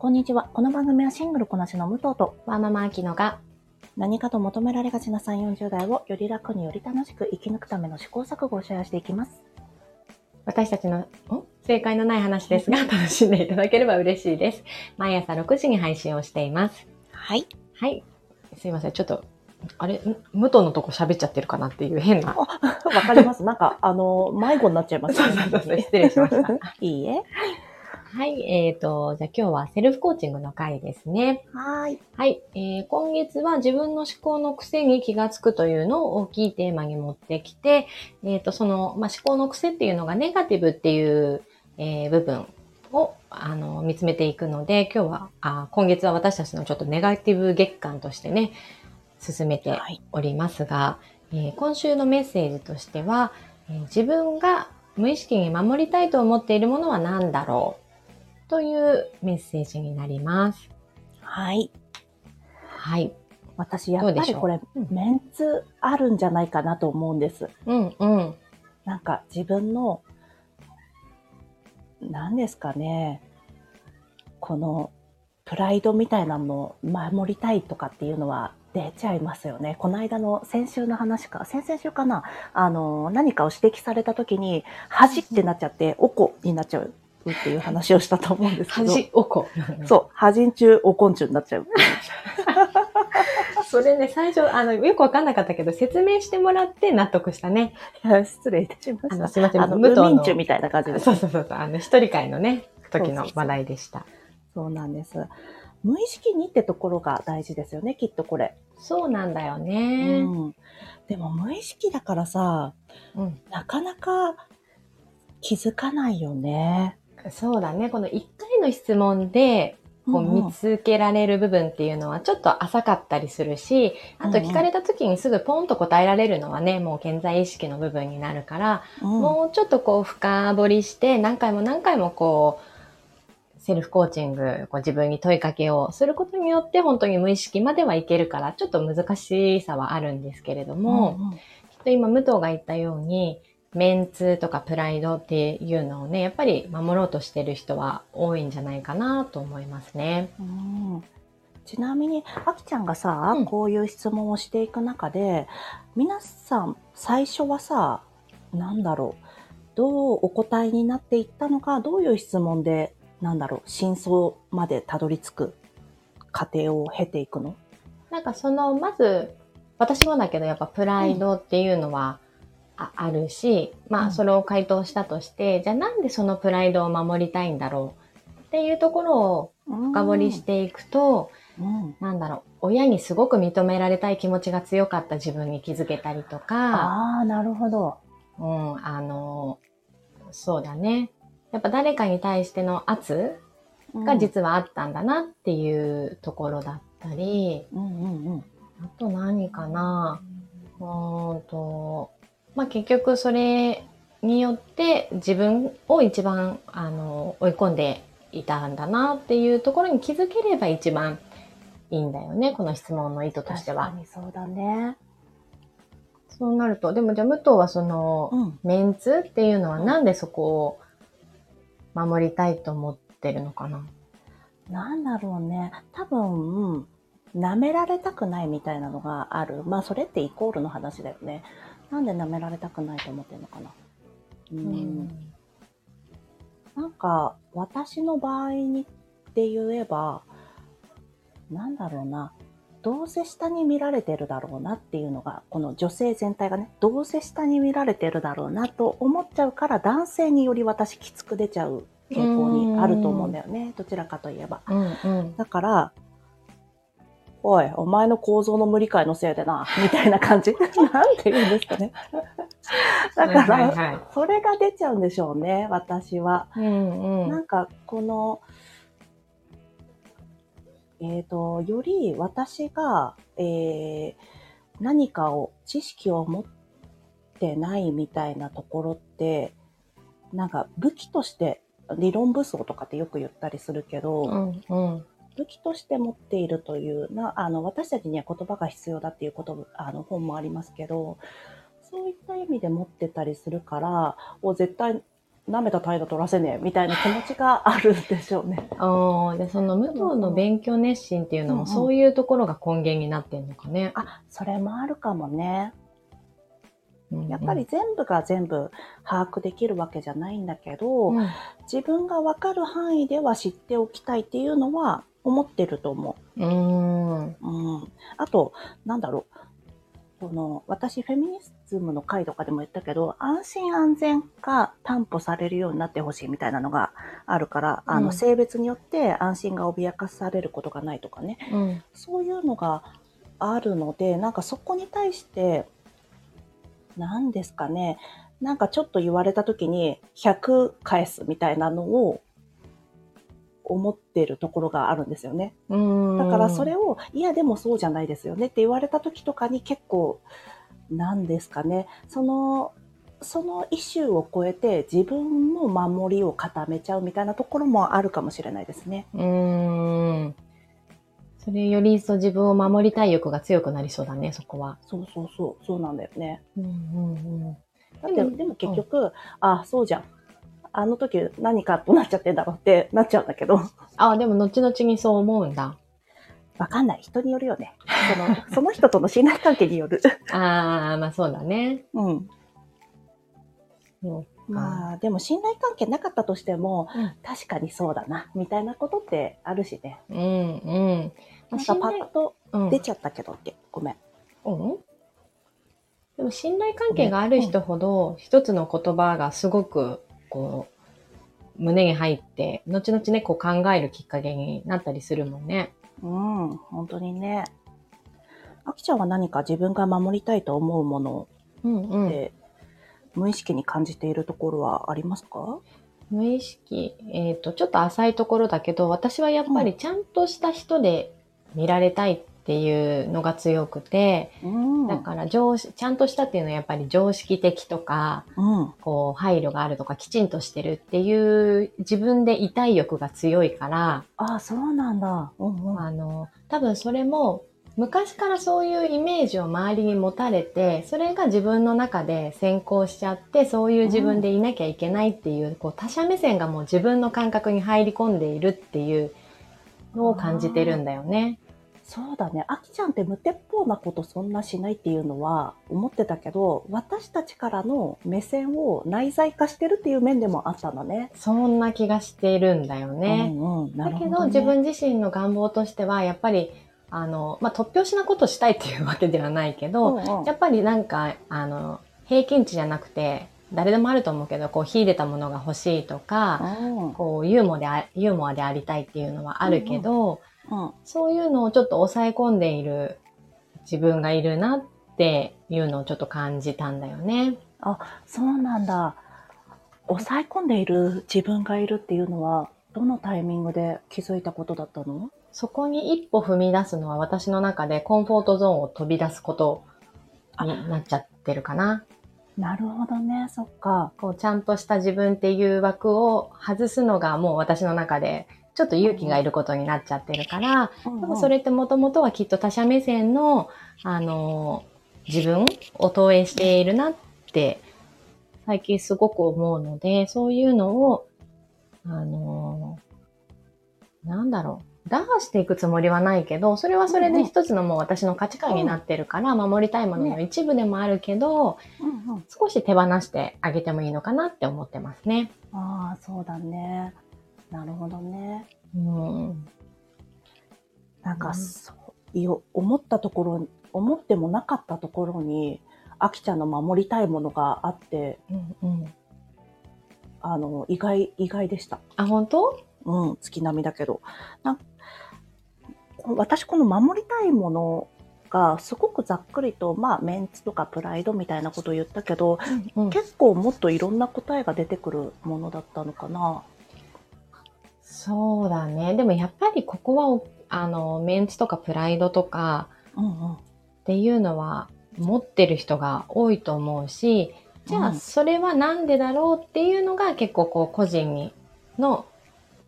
こんにちは。この番組はシングルこなしの武藤とワーママアキノが何かと求められがちな3、40代をより楽により楽しく生き抜くための試行錯誤をシェアしていきます。私たちのん正解のない話ですが楽しんでいただければ嬉しいです。毎朝6時に配信をしています。はい。はい。すいません。ちょっと、あれ？ん？武藤のとこ喋っちゃってるかなっていう変な。わかります。なんか、あの、迷子になっちゃいますそうそうそう失礼しました。いいえ。はい。えっ、と、じゃあ今日はセルフコーチングの回ですね。はーい。はい、えー今月は自分の思考の癖に気がつくというのを大きいテーマに持ってきて、えっ、と、その、まあ、思考の癖っていうのがネガティブっていう、えー部分を、あの、見つめていくので、今日は、あ今月は私たちのちょっとネガティブ月間としてね、進めてはい。おりますが、えー今週のメッセージとしては、えー自分が無意識に守りたいと思っているものは何だろう？というメッセージになります。はい。はい。私、やっぱりこれ、うんメンツあるんじゃないかなと思うんです。うんうん。なんか、自分の、何ですかね、この、プライドみたいなのを守りたいとかっていうのは出ちゃいますよね。この間の先週の話か、先々週かな、あの、何かを指摘された時に、恥ってなっちゃって、おこになっちゃうっていう話をしたと思うんですけど。恥おこ。そう、恥ん中、おこん中になっちゃう。それね、最初、あの、よくわかんなかったけど、説明してもらって納得したね。失礼いたしまあの、した。すいません、あの、無民中みたいな感じです。そうそうそうあの、一人会のね、時の話題でした。そうなんです。無意識にってところが大事ですよね、きっとこれ。そうなんだようね。ん。でも無意識だからさ、うん。なかなか気づかないよね。そうだね。この一回の質問で、こう見つけられる部分っていうのはちょっと浅かったりするし、あと聞かれた時にすぐポンと答えられるのはね、もう健在意識の部分になるから、うん。もうちょっとこう深掘りして何回も何回もこうセルフコーチング、こう自分に問いかけをすることによって本当に無意識まではいけるからちょっと難しさはあるんですけれども、うんうん。きっと今武藤が言ったようにメンツとかプライドっていうのをね、やっぱり守ろうとしてる人は多いんじゃないかなと思いますね。うん。ちなみに、あきちゃんがさ、うん。こういう質問をしていく中で、皆さん、最初はさ、なんだろう、どうお答えになっていったのか、どういう質問で、なんだろう、真相までたどり着く過程を経ていくの？なんかその、まず、私もだけどやっぱプライドっていうのはあ,、あるし、まうん。あそれを回答したとして、じゃあなんでそのプライドを守りたいんだろう？っていうところを深掘りしていくと、うん、なんだろう、親にすごく認められたい気持ちが強かった自分に気づけたりとか、ああ、なるほど。うん、あの、そうだね。やっぱ誰かに対しての圧が実はあったんだなっていうところだったり、うんうんうん。あと何かな。うーんと、まあ、結局それによって自分を一番あの追い込んでいたんだなっていうところに気づければ一番いいんだよね、この質問の意図としては確か。にそうだね。そうなると、でもじゃあ武藤はその、うん。メンツっていうのはなんでそこを守りたいと思ってるのかな？なんだろうね。多分、舐められたくないみたいなのがある。まあ、それってイコールの話だよね。なんで舐められたくないと思ってるのかな？うん。なんか、私の場合にって言えば、なんだろうな。どうせ下に見られてるだろうなっていうのが、この女性全体がね、どうせ下に見られてるだろうなと思っちゃうから、男性により私きつく出ちゃう傾向にあると思うんだよね。どちらかといえば。うんうん。だから、おい、お前の構造の無理解のせいでな、みたいな感じ。なんて言うんですかね。だから、はいはいはいそれが出ちゃうんでしょうね、私は。うんう。なんんか、この、えっ、と、より私が、えー何かを、知識を持ってないみたいなところって、なんか武器として、理論武装とかってよく言ったりするけど、うんうん。武器として持っているというな、あの、私たちには言葉が必要だっていうこと、あの、本もありますけど、そういった意味で持ってたりするから、お絶対舐めた態度取らせねえみたいな気持ちがあるんでしょうね。で、その武藤の勉強熱心っていうのも、うんうんそういうところが根源になってんのかね。あ、それもあるかもね。やっぱり、全部が全部把握できるわけじゃないんだけど、うん自分がわかる範囲では知っておきたいっていうのは思ってると思うーん。う。うん。あと、なんだろう。その、私、フェミニズムの回とかでも言ったけど、安心安全が担保されるようになってほしいみたいなのがあるから、あの、うん性別によって安心が脅かされることがないとかね。うん。そういうのがあるので、なんかそこに対して、何ですかね、なんかちょっと言われた時に100返すみたいなのを思ってるところがあるんですよね。だからそれを、いやでもそうじゃないですよねって言われた時とかに結構、何ですかね、その、そのイシューを超えて自分の守りを固めちゃうみたいなところもあるかもしれないですね。うーん。それより一層自分を守りたい欲が強くなりそうだね、そこは。そうそうそう、そうなんだよね。うんうんうん。だって、でもでも結局、あ、そうじゃん。あの時何かとなっちゃってんだろうってなっちゃうんだけど、あ、でも後々にそう思うんだ。わかんない。人によるよね。その、その人との信頼関係による。ああ、まあそうだね。うん。まあ、でも信頼関係なかったとしても、うん確かにそうだな、みたいなことってあるしね。うんうん。なんかパッとうん出ちゃったけどって、ごめん。うんでも信頼関係がある人ほど、一つの言葉がすごく、こう、胸に入って、後々ね、こう考えるきっかけになったりするもんね。うん、本当にね。あきちゃんは何か自分が守りたいと思うもの。って、無意識に感じているところはありますか？無意識、えっ、と、ちょっと浅いところだけど、私はやっぱりちゃんとした人で見られたいっていうのが強くて、うん。だから常識、ちゃんとしたっていうのはやっぱり常識的とか、うん。こう、配慮があるとか、きちんとしてるっていう自分でいたい欲が強いから、ああ、そうなんだ。うんうん。あの、多分それも、昔からそういうイメージを周りに持たれて、それが自分の中で先行しちゃって、そういう自分でいなきゃいけないっていう、こう他者目線がもう自分の感覚に入り込んでいるっていうのを感じてるんだよね。そうだね。あきちゃんって無鉄砲なことそんなしないっていうのは思ってたけど、私たちからの目線を内在化してるっていう面でもあったんだね。そんな気がしているんだよね。うんうん。なだ。けど自分自身の願望としては、やっぱり、あの、まあ、突拍子なことしたいっていうわけではないけど、うんうんやっぱりなんか、あの、平均値じゃなくて、誰でもあると思うけど、こう、秀でたものが欲しいとか、うんこう、ユーモアであ、ユーモアでありたいっていうのはあるけど、うん。そういうのをちょっと抑え込んでいる自分がいるなっていうのをちょっと感じたんだよね。そうなんだ。抑え込んでいる自分がいるっていうのは、どのタイミングで気づいたことだったの？そこに一歩踏み出すのは私の中でコンフォートゾーンを飛び出すことになっちゃってるかな。なるほどね。そっか。こう、ちゃんとした自分っていう枠を外すのがもう私の中で、ちょっと勇気がいることになっちゃってるから、ででもそれってもともとはきっと他者目線の、あの、自分を投影しているなって、最近すごく思うので、そういうのを、あの、なんだろう。打破していくつもりはないけど、それはそれで一つのもう私の価値観になってるから、守りたいものの一部でもあるけど、うんうん。少し手放してあげてもいいのかなって思ってますね。ああ、そうだね。なるほどね。うん。なんか、うんそう、いよ、思ったところ、思ってもなかったところに、あきちゃんの守りたいものがあって、うんうん。あの、意外、意外でした。あ、本当？うん、月並みだけど。なん私、この守りたいものが、すごくざっくりと、まあ、メンツとかプライドみたいなことを言ったけど、うん、結構もっといろんな答えが出てくるものだったのかな。そうだね。でもやっぱりここはお、あの、メンツとかプライドとかうんうん。っていうのは持ってる人が多いと思うし、じゃあうんそれはなんでだろうっていうのが結構こう個人にの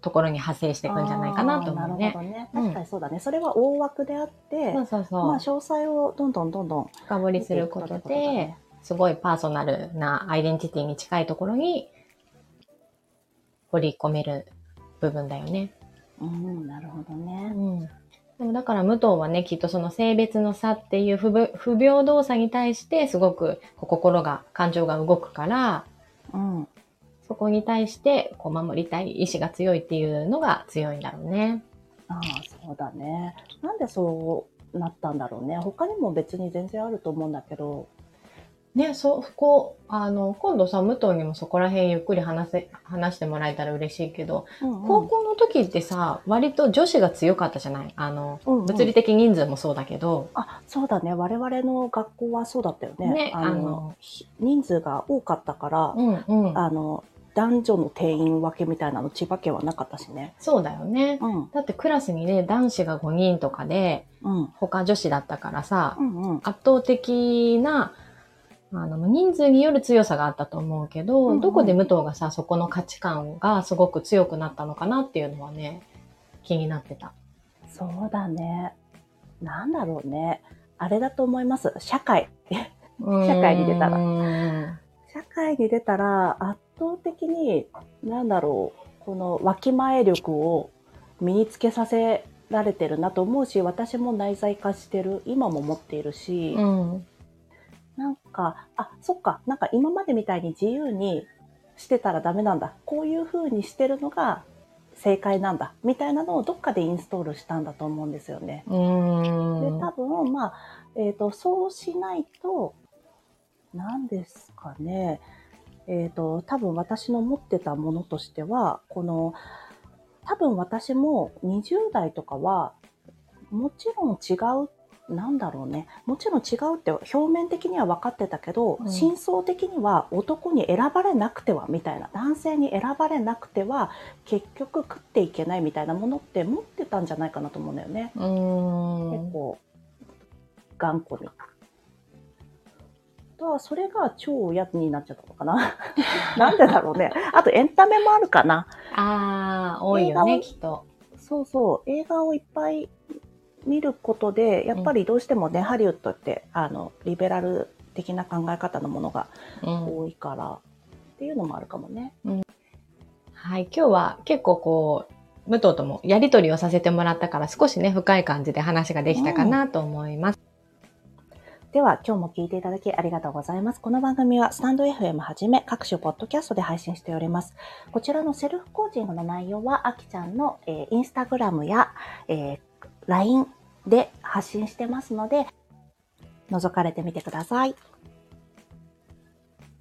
ところに派生していくんじゃないかなと思うあーなるね。ほどね。うん確かにそうだね。それは大枠であって、そうそうそう。まあ、詳細をどんどんどんどん深掘りすることでね、すごいパーソナルなアイデンティティに近いところに織り込める部分だよね。うん、なるほどね。うん。でもだから武藤はね、きっとその性別の差っていう不平等さに対してすごく心が、感情が動くから、うん。そこに対してこう守りたい意志が強いっていうのが強いんだろうね。ああ、そうだね。なんでそうなったんだろうね。他にも別に全然あると思うんだけど。ね、そう、こう、あの、今度さ、武藤にもそこら辺ゆっくり話せ、話してもらえたら嬉しいけど、うんうん高校の時ってさ、割と女子が強かったじゃない？あの、うんうん物理的人数もそうだけど、あ、そうだね。我々の学校はそうだったよね。ねあのあのひ人数が多かったから、うんうん。あの、男女の定員分けみたいなの千葉県はなかったしね。そうだよね。うん。だってクラスにね、男子が5人とかで、うん。他女子だったからさ、うんうん。圧倒的な、あの、人数による強さがあったと思うけど、うんうんどこで武藤がさ、そこの価値観がすごく強くなったのかなっていうのはね、気になってた。そうだね。なんだろうね。あれだと思います。社会。社会に出たらら。社会に出たら圧倒的に、なんだろう、このわきまえ力を身につけさせられてるなと思うし、私も内在化してる。今も持っているし、うん。なんか、あ、そっか、なんか今までみたいに自由にしてたらダメなんだ。こういう風にしてるのが正解なんだ。みたいなのをどっかでインストールしたんだと思うんですよね。で、ん。多分、まあ、えっ、と、そうしないと、何ですかね。えっ、と、多分私の持ってたものとしては、この、多分私も20代とかは、もちろん違う、なんだろうね。もちろん違うって表面的には分かってたけど、うん真相的には男に選ばれなくてはみたいな、男性に選ばれなくては結局食っていけないみたいなものって持ってたんじゃないかなと思うんだよね。うーん。結構頑固に。とはそれが超嫌になっちゃったのかな。なんでだろうね。あとエンタメもあるかな。ああ、多いよね、きっと。そうそう。映画をいっぱい見ることで、やっぱりどうしてもね、ハリウッドって、あの、リベラル的な考え方のものがうん。多いから、っていうのもあるかもね。はい、今日は結構こう、武藤ともやりとりをさせてもらったから少しね、深い感じで話ができたかなと思います。では、今日も聞いていただきありがとうございます。この番組はスタンド FM はじめ各種ポッドキャストで配信しております。こちらのセルフコーチングの内容は、あきちゃんの、えーインスタグラムや、えー LINE で発信してますので、覗かれてみてください。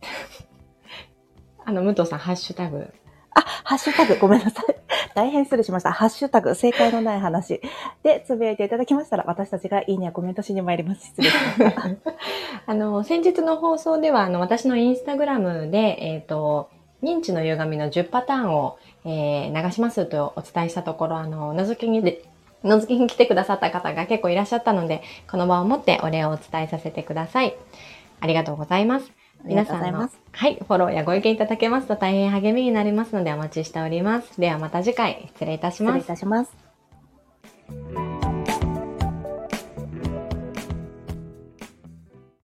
あの、武藤さん、ハッシュタグ。あ、ハッシュタグ、ごめんなさい。大変失礼しました。ハッシュタグ、正解のない話でつぶやいていただきましたら、私たちがいいねやコメントしに参ります。失礼しました。あの、先日の放送では、あの、私のインスタグラムで、えっ、と、認知の歪みの10パターンを、えー流しますとお伝えしたところ、あの、覗きにで、覗きに来てくださった方が結構いらっしゃったので、この場をもってお礼をお伝えさせてください。ありがとうございます。ありがとうございの。はい、フォローやご意見いただけますと大変励みになりますのでお待ちしております。ではまた次回失礼いたします失礼い。たします。